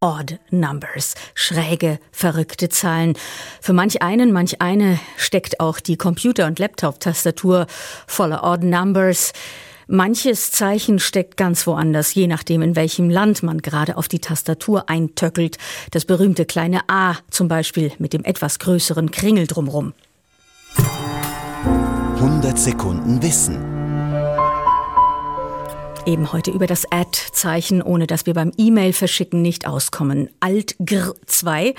Odd Numbers, schräge, verrückte Zahlen. Für manch einen, manch eine steckt auch die Computer- und Laptop-Tastatur voller Odd Numbers. Manches Zeichen steckt ganz woanders, je nachdem, in welchem Land man gerade auf die Tastatur eintöckelt. Das berühmte kleine A zum Beispiel mit dem etwas größeren Kringel drumrum. 100 Sekunden Wissen eben heute über das Add-Zeichen, ohne dass wir beim E-Mail-Verschicken nicht auskommen. Alt-Gr 2.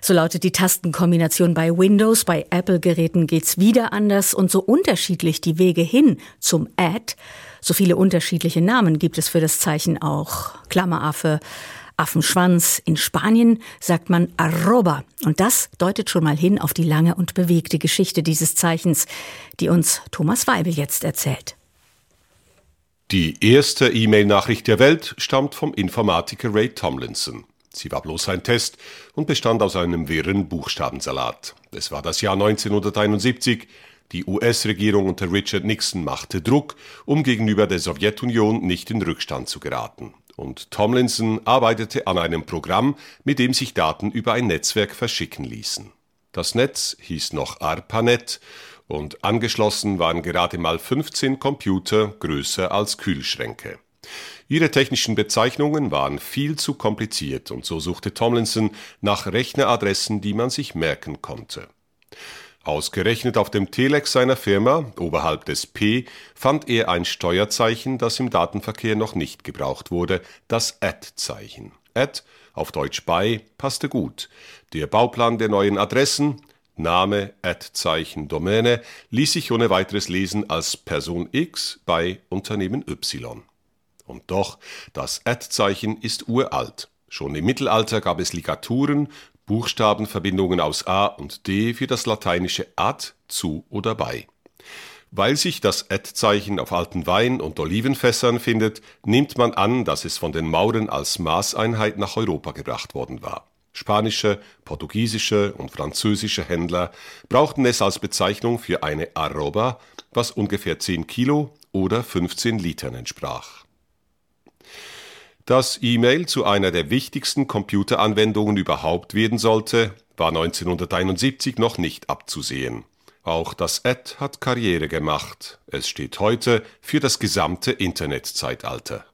So lautet die Tastenkombination bei Windows. Bei Apple-Geräten geht's wieder anders und so unterschiedlich die Wege hin zum Add. So viele unterschiedliche Namen gibt es für das Zeichen auch. Klammeraffe, Affenschwanz. In Spanien sagt man arroba. Und das deutet schon mal hin auf die lange und bewegte Geschichte dieses Zeichens, die uns Thomas Weibel jetzt erzählt. Die erste E-Mail-Nachricht der Welt stammt vom Informatiker Ray Tomlinson. Sie war bloß ein Test und bestand aus einem wirren Buchstabensalat. Es war das Jahr 1971. Die US-Regierung unter Richard Nixon machte Druck, um gegenüber der Sowjetunion nicht in Rückstand zu geraten. Und Tomlinson arbeitete an einem Programm, mit dem sich Daten über ein Netzwerk verschicken ließen. Das Netz hieß noch ARPANET und angeschlossen waren gerade mal 15 Computer größer als Kühlschränke. Ihre technischen Bezeichnungen waren viel zu kompliziert und so suchte Tomlinson nach Rechneradressen, die man sich merken konnte. Ausgerechnet auf dem Telex seiner Firma, oberhalb des P, fand er ein Steuerzeichen, das im Datenverkehr noch nicht gebraucht wurde, das Add-Zeichen. Add, auf Deutsch bei, passte gut. Der Bauplan der neuen Adressen, Name, Ad-Zeichen, Domäne ließ sich ohne weiteres lesen als Person X bei Unternehmen Y. Und doch, das Ad-Zeichen ist uralt. Schon im Mittelalter gab es Ligaturen, Buchstabenverbindungen aus A und D für das lateinische ad, zu oder bei. Weil sich das Ad-Zeichen auf alten Wein- und Olivenfässern findet, nimmt man an, dass es von den Mauren als Maßeinheit nach Europa gebracht worden war. Spanische, portugiesische und französische Händler brauchten es als Bezeichnung für eine Arroba, was ungefähr 10 Kilo oder 15 Litern entsprach. Dass E-Mail zu einer der wichtigsten Computeranwendungen überhaupt werden sollte, war 1971 noch nicht abzusehen. Auch das Ad hat Karriere gemacht. Es steht heute für das gesamte Internetzeitalter.